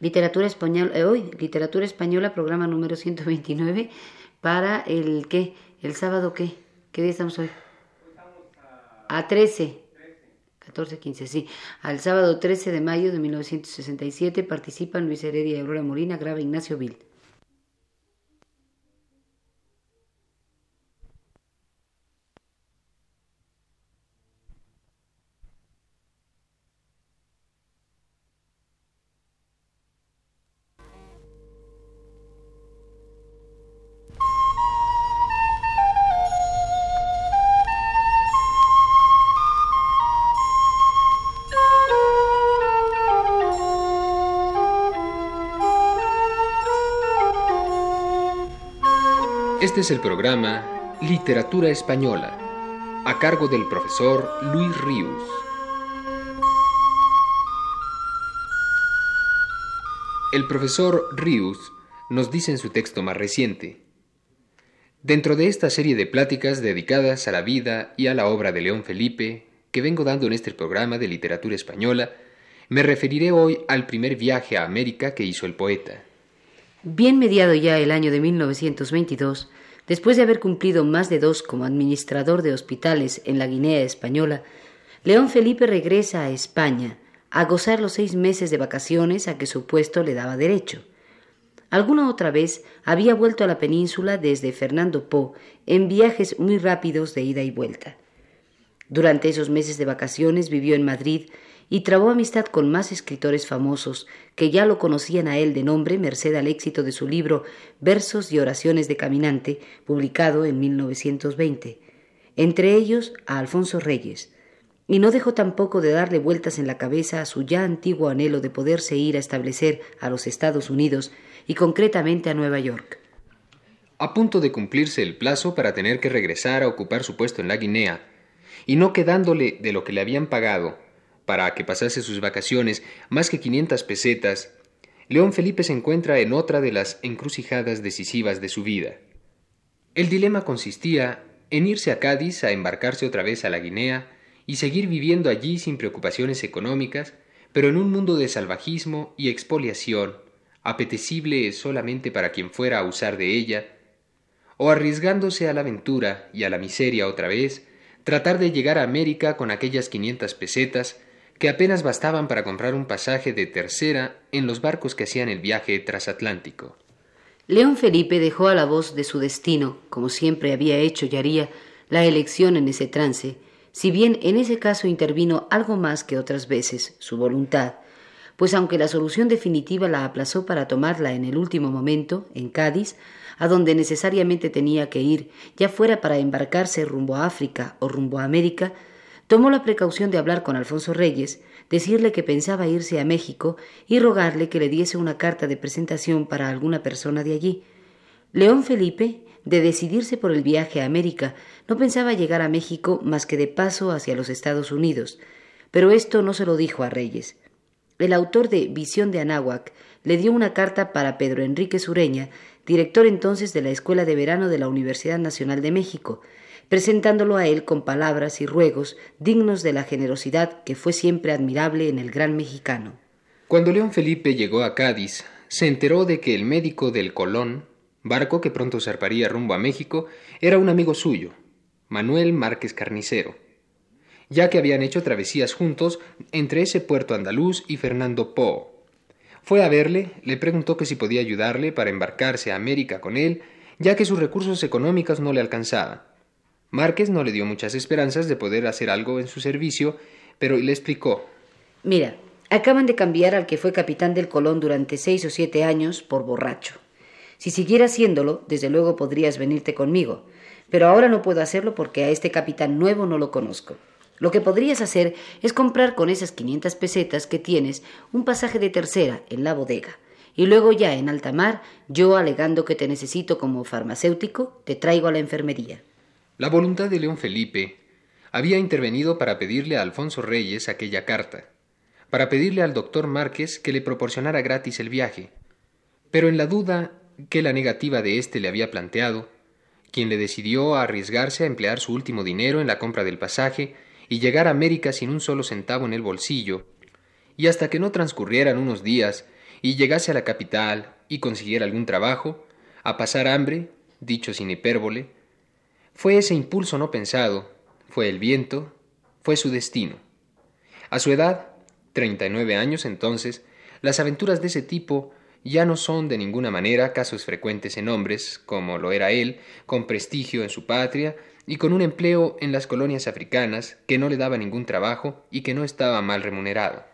Literatura española, eh, hoy, literatura española, programa número 129, para el qué, el sábado qué, ¿qué día estamos hoy? A 13. 14, 15, sí. Al sábado 13 de mayo de 1967 participan Luis Heredia y Aurora Molina, graba Ignacio Vil. Este es el programa Literatura Española, a cargo del profesor Luis Ríos. El profesor Ríos nos dice en su texto más reciente, Dentro de esta serie de pláticas dedicadas a la vida y a la obra de León Felipe, que vengo dando en este programa de literatura española, me referiré hoy al primer viaje a América que hizo el poeta. Bien mediado ya el año de 1922, después de haber cumplido más de dos como administrador de hospitales en la Guinea española, León Felipe regresa a España a gozar los seis meses de vacaciones a que su puesto le daba derecho. Alguna otra vez había vuelto a la península desde Fernando Po en viajes muy rápidos de ida y vuelta. Durante esos meses de vacaciones vivió en Madrid y trabó amistad con más escritores famosos que ya lo conocían a él de nombre merced al éxito de su libro Versos y oraciones de caminante, publicado en 1920, entre ellos a Alfonso Reyes, y no dejó tampoco de darle vueltas en la cabeza a su ya antiguo anhelo de poderse ir a establecer a los Estados Unidos y concretamente a Nueva York. A punto de cumplirse el plazo para tener que regresar a ocupar su puesto en la Guinea, y no quedándole de lo que le habían pagado para que pasase sus vacaciones más que 500 pesetas, León Felipe se encuentra en otra de las encrucijadas decisivas de su vida. El dilema consistía en irse a Cádiz a embarcarse otra vez a la Guinea y seguir viviendo allí sin preocupaciones económicas, pero en un mundo de salvajismo y expoliación, apetecible solamente para quien fuera a usar de ella, o arriesgándose a la aventura y a la miseria otra vez, tratar de llegar a América con aquellas quinientas pesetas que apenas bastaban para comprar un pasaje de tercera en los barcos que hacían el viaje transatlántico. León Felipe dejó a la voz de su destino, como siempre había hecho y haría, la elección en ese trance, si bien en ese caso intervino algo más que otras veces su voluntad, pues aunque la solución definitiva la aplazó para tomarla en el último momento, en Cádiz, a donde necesariamente tenía que ir, ya fuera para embarcarse rumbo a África o rumbo a América, tomó la precaución de hablar con Alfonso Reyes, decirle que pensaba irse a México y rogarle que le diese una carta de presentación para alguna persona de allí. León Felipe, de decidirse por el viaje a América, no pensaba llegar a México más que de paso hacia los Estados Unidos, pero esto no se lo dijo a Reyes. El autor de Visión de Anáhuac le dio una carta para Pedro Enrique Sureña, director entonces de la Escuela de Verano de la Universidad Nacional de México, presentándolo a él con palabras y ruegos dignos de la generosidad que fue siempre admirable en el gran mexicano. Cuando León Felipe llegó a Cádiz, se enteró de que el médico del Colón, barco que pronto zarparía rumbo a México, era un amigo suyo, Manuel Márquez Carnicero, ya que habían hecho travesías juntos entre ese puerto andaluz y Fernando Po. Fue a verle, le preguntó que si podía ayudarle para embarcarse a América con él, ya que sus recursos económicos no le alcanzaban. Márquez no le dio muchas esperanzas de poder hacer algo en su servicio, pero le explicó. Mira, acaban de cambiar al que fue capitán del Colón durante seis o siete años por borracho. Si siguiera haciéndolo, desde luego podrías venirte conmigo, pero ahora no puedo hacerlo porque a este capitán nuevo no lo conozco. Lo que podrías hacer es comprar con esas quinientas pesetas que tienes un pasaje de tercera en la bodega. Y luego ya en alta mar, yo alegando que te necesito como farmacéutico, te traigo a la enfermería. La voluntad de León Felipe había intervenido para pedirle a Alfonso Reyes aquella carta, para pedirle al doctor Márquez que le proporcionara gratis el viaje, pero en la duda que la negativa de éste le había planteado, quien le decidió a arriesgarse a emplear su último dinero en la compra del pasaje y llegar a América sin un solo centavo en el bolsillo, y hasta que no transcurrieran unos días y llegase a la capital y consiguiera algún trabajo, a pasar hambre, dicho sin hipérbole, fue ese impulso no pensado, fue el viento, fue su destino. A su edad, 39 años entonces, las aventuras de ese tipo ya no son de ninguna manera casos frecuentes en hombres, como lo era él, con prestigio en su patria y con un empleo en las colonias africanas que no le daba ningún trabajo y que no estaba mal remunerado.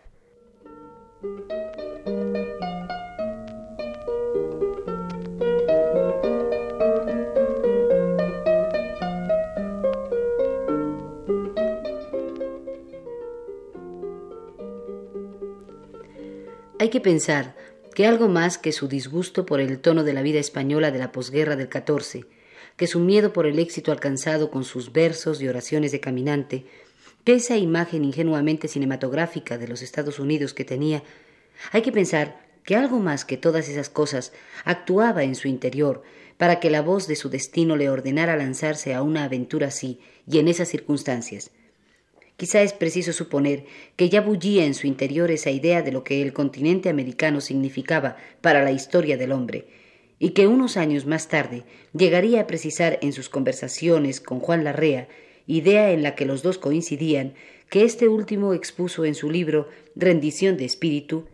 Hay que pensar que algo más que su disgusto por el tono de la vida española de la posguerra del 14, que su miedo por el éxito alcanzado con sus versos y oraciones de caminante, que esa imagen ingenuamente cinematográfica de los Estados Unidos que tenía, hay que pensar que algo más que todas esas cosas actuaba en su interior para que la voz de su destino le ordenara lanzarse a una aventura así y en esas circunstancias, Quizá es preciso suponer que ya bullía en su interior esa idea de lo que el continente americano significaba para la historia del hombre, y que unos años más tarde llegaría a precisar en sus conversaciones con Juan Larrea, idea en la que los dos coincidían, que este último expuso en su libro Rendición de Espíritu,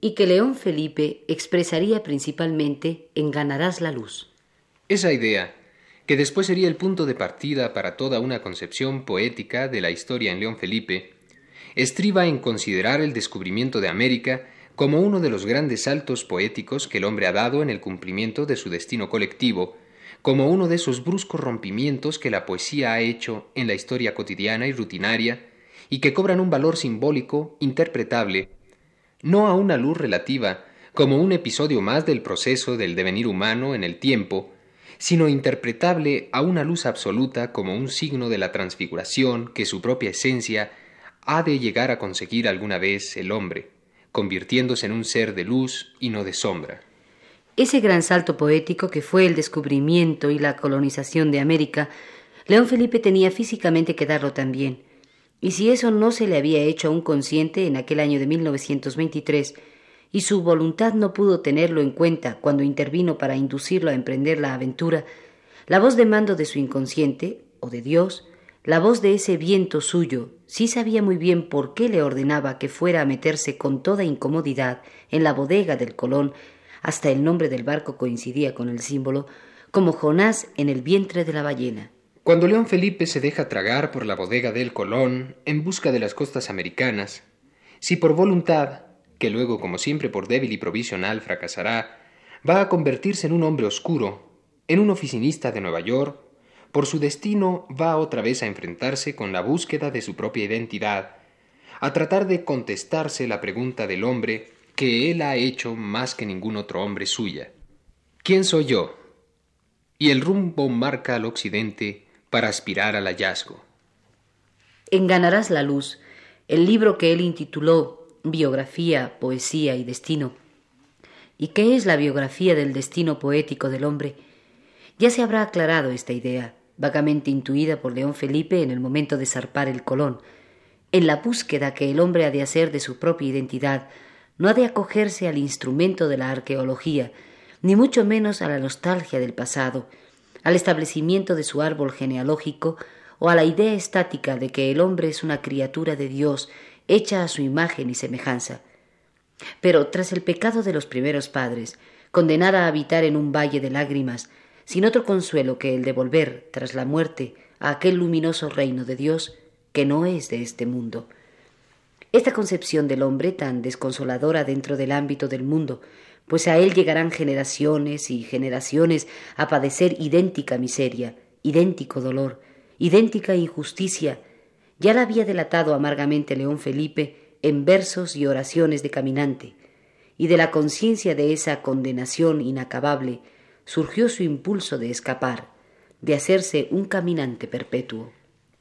y que León Felipe expresaría principalmente en Ganarás la Luz. Esa idea que después sería el punto de partida para toda una concepción poética de la historia en León Felipe, estriba en considerar el descubrimiento de América como uno de los grandes saltos poéticos que el hombre ha dado en el cumplimiento de su destino colectivo, como uno de esos bruscos rompimientos que la poesía ha hecho en la historia cotidiana y rutinaria, y que cobran un valor simbólico interpretable, no a una luz relativa, como un episodio más del proceso del devenir humano en el tiempo, sino interpretable a una luz absoluta como un signo de la transfiguración que su propia esencia ha de llegar a conseguir alguna vez el hombre, convirtiéndose en un ser de luz y no de sombra. Ese gran salto poético que fue el descubrimiento y la colonización de América, León Felipe tenía físicamente que darlo también. Y si eso no se le había hecho aún consciente en aquel año de 1923, y su voluntad no pudo tenerlo en cuenta cuando intervino para inducirlo a emprender la aventura, la voz de mando de su inconsciente, o de Dios, la voz de ese viento suyo, sí sabía muy bien por qué le ordenaba que fuera a meterse con toda incomodidad en la bodega del Colón, hasta el nombre del barco coincidía con el símbolo, como Jonás en el vientre de la ballena. Cuando León Felipe se deja tragar por la bodega del Colón en busca de las costas americanas, si por voluntad que luego, como siempre por débil y provisional, fracasará, va a convertirse en un hombre oscuro, en un oficinista de Nueva York, por su destino va otra vez a enfrentarse con la búsqueda de su propia identidad, a tratar de contestarse la pregunta del hombre que él ha hecho más que ningún otro hombre suya. ¿Quién soy yo? Y el rumbo marca al occidente para aspirar al hallazgo. En Ganarás la Luz, el libro que él intituló biografía, poesía y destino. ¿Y qué es la biografía del destino poético del hombre? Ya se habrá aclarado esta idea, vagamente intuida por León Felipe en el momento de zarpar el Colón. En la búsqueda que el hombre ha de hacer de su propia identidad, no ha de acogerse al instrumento de la arqueología, ni mucho menos a la nostalgia del pasado, al establecimiento de su árbol genealógico o a la idea estática de que el hombre es una criatura de Dios hecha a su imagen y semejanza. Pero tras el pecado de los primeros padres, condenada a habitar en un valle de lágrimas, sin otro consuelo que el de volver, tras la muerte, a aquel luminoso reino de Dios que no es de este mundo. Esta concepción del hombre tan desconsoladora dentro del ámbito del mundo, pues a él llegarán generaciones y generaciones a padecer idéntica miseria, idéntico dolor, idéntica injusticia, ya la había delatado amargamente León Felipe en versos y oraciones de caminante, y de la conciencia de esa condenación inacabable surgió su impulso de escapar, de hacerse un caminante perpetuo.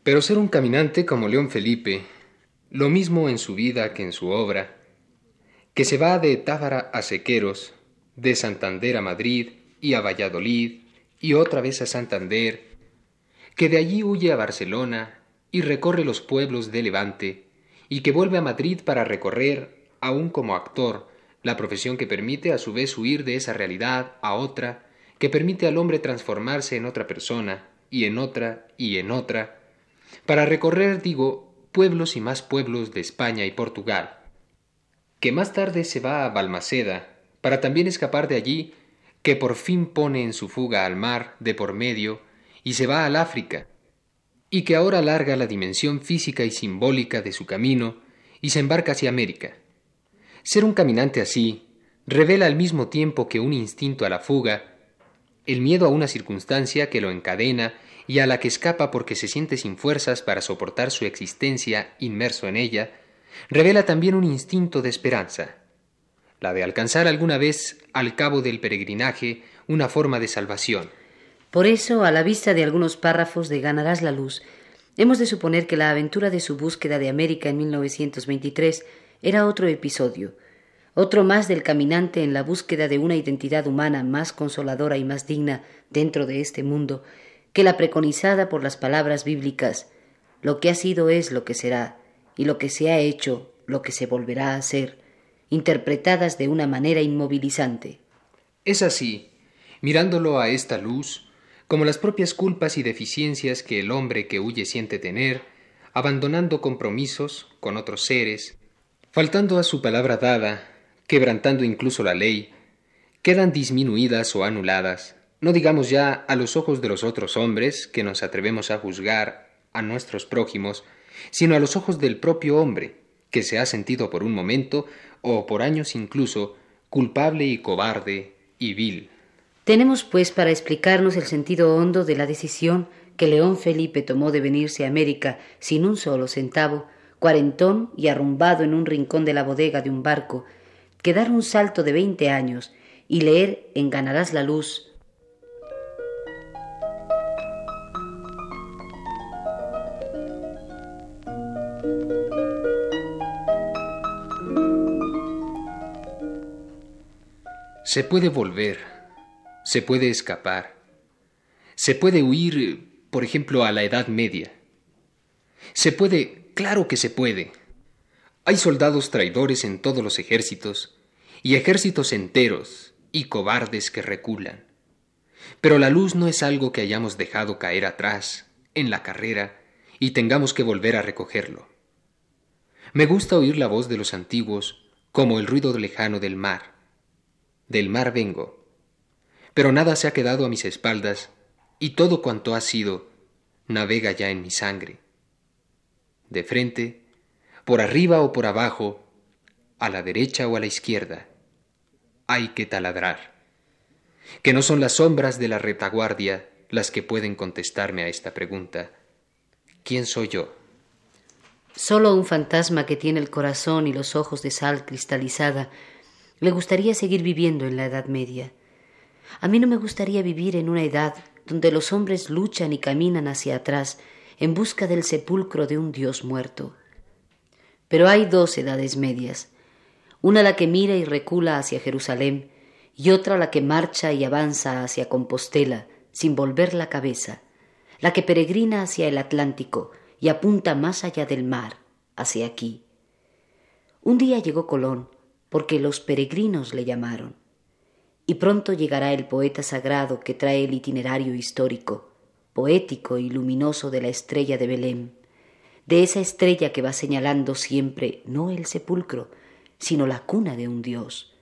Pero ser un caminante como León Felipe, lo mismo en su vida que en su obra, que se va de Tábara a Sequeros, de Santander a Madrid y a Valladolid y otra vez a Santander, que de allí huye a Barcelona y recorre los pueblos de Levante, y que vuelve a Madrid para recorrer, aún como actor, la profesión que permite a su vez huir de esa realidad a otra, que permite al hombre transformarse en otra persona, y en otra, y en otra, para recorrer, digo, pueblos y más pueblos de España y Portugal, que más tarde se va a Balmaceda, para también escapar de allí, que por fin pone en su fuga al mar de por medio y se va al África, y que ahora larga la dimensión física y simbólica de su camino y se embarca hacia América. Ser un caminante así revela al mismo tiempo que un instinto a la fuga, el miedo a una circunstancia que lo encadena y a la que escapa porque se siente sin fuerzas para soportar su existencia inmerso en ella, revela también un instinto de esperanza, la de alcanzar alguna vez al cabo del peregrinaje una forma de salvación. Por eso, a la vista de algunos párrafos de Ganarás la luz, hemos de suponer que la aventura de su búsqueda de América en 1923 era otro episodio, otro más del caminante en la búsqueda de una identidad humana más consoladora y más digna dentro de este mundo que la preconizada por las palabras bíblicas lo que ha sido es lo que será, y lo que se ha hecho lo que se volverá a ser, interpretadas de una manera inmovilizante. Es así, mirándolo a esta luz, como las propias culpas y deficiencias que el hombre que huye siente tener, abandonando compromisos con otros seres, faltando a su palabra dada, quebrantando incluso la ley, quedan disminuidas o anuladas, no digamos ya a los ojos de los otros hombres que nos atrevemos a juzgar a nuestros prójimos, sino a los ojos del propio hombre, que se ha sentido por un momento, o por años incluso, culpable y cobarde y vil. Tenemos, pues, para explicarnos el sentido hondo de la decisión que León Felipe tomó de venirse a América sin un solo centavo, cuarentón y arrumbado en un rincón de la bodega de un barco, que dar un salto de veinte años y leer en Ganarás la Luz. Se puede volver, se puede escapar, se puede huir, por ejemplo, a la Edad Media. Se puede, claro que se puede. Hay soldados traidores en todos los ejércitos, y ejércitos enteros y cobardes que reculan. Pero la luz no es algo que hayamos dejado caer atrás, en la carrera, y tengamos que volver a recogerlo. Me gusta oír la voz de los antiguos como el ruido lejano del mar del mar vengo. Pero nada se ha quedado a mis espaldas, y todo cuanto ha sido navega ya en mi sangre. De frente, por arriba o por abajo, a la derecha o a la izquierda, hay que taladrar. Que no son las sombras de la retaguardia las que pueden contestarme a esta pregunta. ¿Quién soy yo? Solo un fantasma que tiene el corazón y los ojos de sal cristalizada le gustaría seguir viviendo en la Edad Media. A mí no me gustaría vivir en una edad donde los hombres luchan y caminan hacia atrás en busca del sepulcro de un Dios muerto. Pero hay dos edades medias, una la que mira y recula hacia Jerusalén y otra la que marcha y avanza hacia Compostela sin volver la cabeza, la que peregrina hacia el Atlántico y apunta más allá del mar, hacia aquí. Un día llegó Colón porque los peregrinos le llamaron. Y pronto llegará el poeta sagrado que trae el itinerario histórico, poético y luminoso de la estrella de Belén, de esa estrella que va señalando siempre no el sepulcro, sino la cuna de un Dios.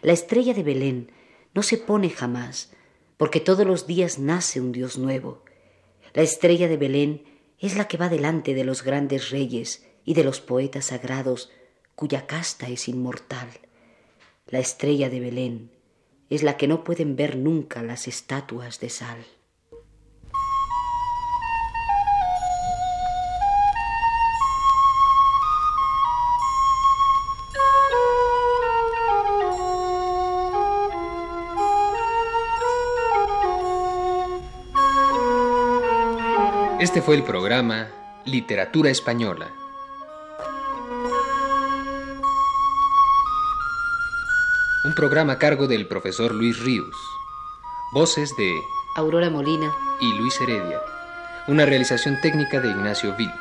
La estrella de Belén no se pone jamás, porque todos los días nace un Dios nuevo. La estrella de Belén es la que va delante de los grandes reyes y de los poetas sagrados cuya casta es inmortal. La estrella de Belén es la que no pueden ver nunca las estatuas de sal. Este fue el programa Literatura Española Un programa a cargo del profesor Luis Ríos. Voces de Aurora Molina y Luis Heredia. Una realización técnica de Ignacio Vil.